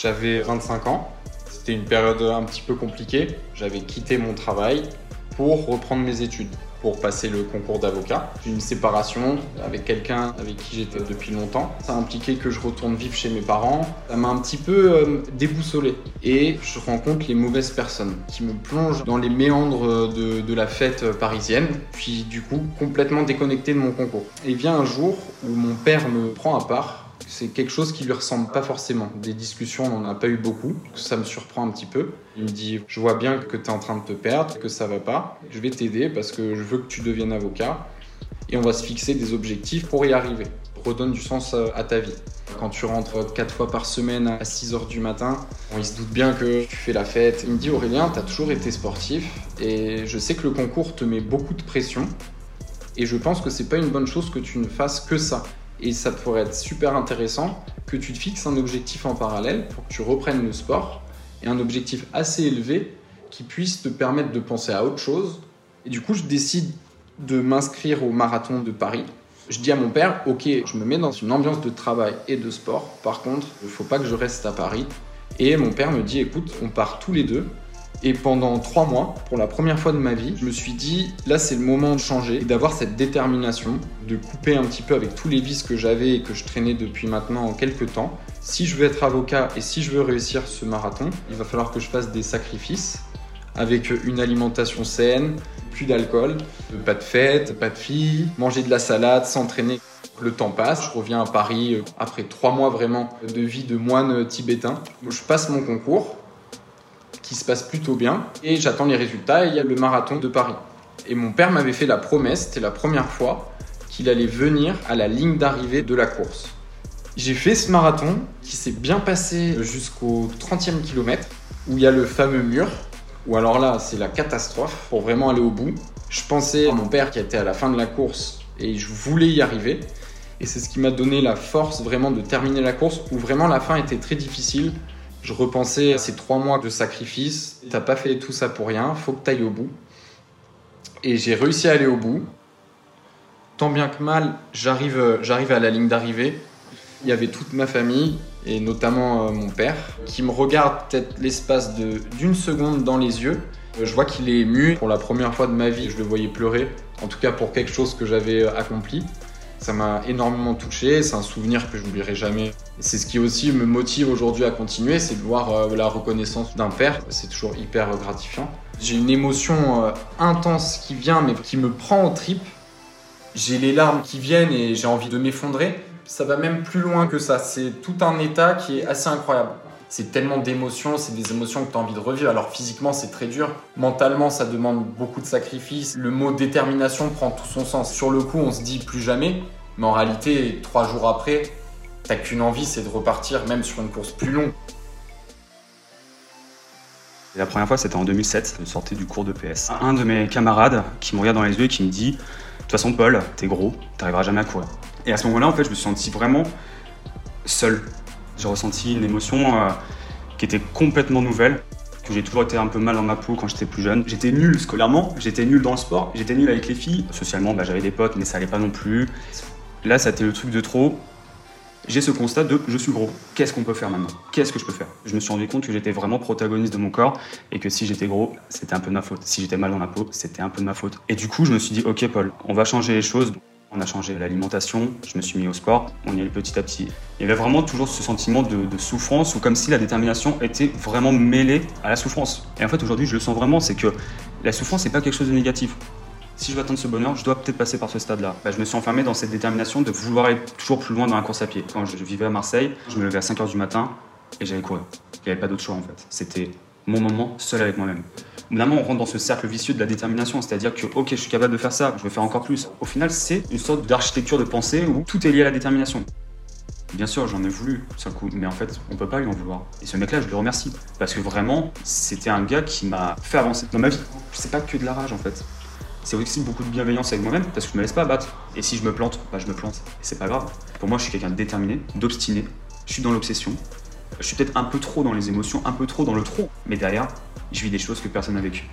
J'avais 25 ans. C'était une période un petit peu compliquée. J'avais quitté mon travail pour reprendre mes études pour passer le concours d'avocat. J'ai une séparation avec quelqu'un avec qui j'étais depuis longtemps. Ça a impliqué que je retourne vivre chez mes parents. Ça m'a un petit peu euh, déboussolé. Et je rencontre les mauvaises personnes qui me plongent dans les méandres de, de la fête parisienne. Puis du coup, complètement déconnecté de mon concours. Et vient un jour où mon père me prend à part c'est quelque chose qui lui ressemble pas forcément. Des discussions, on n'en a pas eu beaucoup. Ça me surprend un petit peu. Il me dit Je vois bien que tu es en train de te perdre, que ça va pas. Je vais t'aider parce que je veux que tu deviennes avocat. Et on va se fixer des objectifs pour y arriver. Redonne du sens à ta vie. Quand tu rentres 4 fois par semaine à 6 h du matin, il se doute bien que tu fais la fête. Il me dit Aurélien, tu as toujours été sportif et je sais que le concours te met beaucoup de pression. Et je pense que c'est pas une bonne chose que tu ne fasses que ça. Et ça pourrait être super intéressant que tu te fixes un objectif en parallèle pour que tu reprennes le sport et un objectif assez élevé qui puisse te permettre de penser à autre chose. Et du coup, je décide de m'inscrire au marathon de Paris. Je dis à mon père, ok, je me mets dans une ambiance de travail et de sport. Par contre, il ne faut pas que je reste à Paris. Et mon père me dit, écoute, on part tous les deux et pendant trois mois, pour la première fois de ma vie, je me suis dit, là c'est le moment de changer d'avoir cette détermination, de couper un petit peu avec tous les vices que j'avais et que je traînais depuis maintenant quelques temps. Si je veux être avocat et si je veux réussir ce marathon, il va falloir que je fasse des sacrifices avec une alimentation saine, plus d'alcool, pas de fête, pas de filles, manger de la salade, s'entraîner. Le temps passe, je reviens à Paris euh, après trois mois vraiment de vie de moine tibétain. Je passe mon concours, qui se passe plutôt bien. Et j'attends les résultats et il y a le marathon de Paris. Et mon père m'avait fait la promesse, c'était la première fois, qu'il allait venir à la ligne d'arrivée de la course. J'ai fait ce marathon qui s'est bien passé jusqu'au 30e kilomètre, où il y a le fameux mur, où alors là, c'est la catastrophe pour vraiment aller au bout. Je pensais à mon père qui était à la fin de la course et je voulais y arriver. Et c'est ce qui m'a donné la force vraiment de terminer la course, où vraiment la fin était très difficile. Je repensais à ces trois mois de sacrifice. T'as pas fait tout ça pour rien, faut que t'ailles au bout. Et j'ai réussi à aller au bout. Tant bien que mal, j'arrive, j'arrive à la ligne d'arrivée. Il y avait toute ma famille, et notamment euh, mon père, qui me regarde peut-être l'espace d'une seconde dans les yeux. Je vois qu'il est ému. Pour la première fois de ma vie, je le voyais pleurer. En tout cas pour quelque chose que j'avais accompli. Ça m'a énormément touché, c'est un souvenir que je n'oublierai jamais. C'est ce qui aussi me motive aujourd'hui à continuer, c'est de voir euh, la reconnaissance d'un père. C'est toujours hyper gratifiant. J'ai une émotion euh, intense qui vient, mais qui me prend aux tripes. J'ai les larmes qui viennent et j'ai envie de m'effondrer. Ça va même plus loin que ça. C'est tout un état qui est assez incroyable c'est tellement d'émotions, c'est des émotions que tu as envie de revivre. Alors physiquement, c'est très dur. Mentalement, ça demande beaucoup de sacrifices. Le mot détermination prend tout son sens. Sur le coup, on se dit plus jamais. Mais en réalité, trois jours après, t'as qu'une envie, c'est de repartir, même sur une course plus longue. La première fois, c'était en 2007. Je sortais du cours de PS. Un de mes camarades qui me regarde dans les yeux et qui me dit De toute façon, Paul, t'es gros, t'arriveras jamais à courir. Et à ce moment-là, en fait, je me suis senti vraiment seul. J'ai ressenti une émotion euh, qui était complètement nouvelle, que j'ai toujours été un peu mal dans ma peau quand j'étais plus jeune. J'étais nul scolairement, j'étais nul dans le sport, j'étais nul avec les filles. Socialement, bah, j'avais des potes, mais ça allait pas non plus. Là, ça été le truc de trop. J'ai ce constat de je suis gros. Qu'est-ce qu'on peut faire maintenant? Qu'est-ce que je peux faire? Je me suis rendu compte que j'étais vraiment protagoniste de mon corps et que si j'étais gros, c'était un peu de ma faute. Si j'étais mal dans la peau, c'était un peu de ma faute. Et du coup, je me suis dit, ok Paul, on va changer les choses. On a changé l'alimentation, je me suis mis au sport, on y allait petit à petit. Il y avait vraiment toujours ce sentiment de, souffrance ou comme si la détermination était vraiment mêlée à la souffrance. Et en fait aujourd'hui je le sens vraiment, c'est que la souffrance n'est pas quelque chose de négatif. Si je veux atteindre ce bonheur, je dois peut-être passer par ce stade-là. Bah, je me suis enfermé dans cette détermination de vouloir aller toujours plus loin dans la course à pied. Quand je vivais à Marseille, je me levais à 5h du matin et j'allais courir. Il n'y avait pas d'autre choix en fait. C'était mon moment seul avec moi-même. Évidemment, on rentre dans ce cercle vicieux de la détermination, c'est-à-dire que, ok, je suis capable de faire ça, je veux faire encore plus. Au final, c'est une sorte d'architecture de pensée où tout est lié à la détermination. Bien sûr, j'en ai voulu, ça coup, mais en fait, on peut pas lui en vouloir. Et ce mec-là, je le remercie. Parce que vraiment, c'était un gars qui m'a fait avancer dans ma vie. C'est pas que de la rage, en fait. C'est aussi beaucoup de bienveillance avec moi-même, parce que je me laisse pas abattre. Et si je me plante, bah je me plante. Et c'est pas grave. Pour moi, je suis quelqu'un de déterminé, d'obstiné. Je suis dans l'obsession. Je suis peut-être un peu trop dans les émotions, un peu trop dans le trop. Mais derrière, je vis des choses que personne n'a vécues.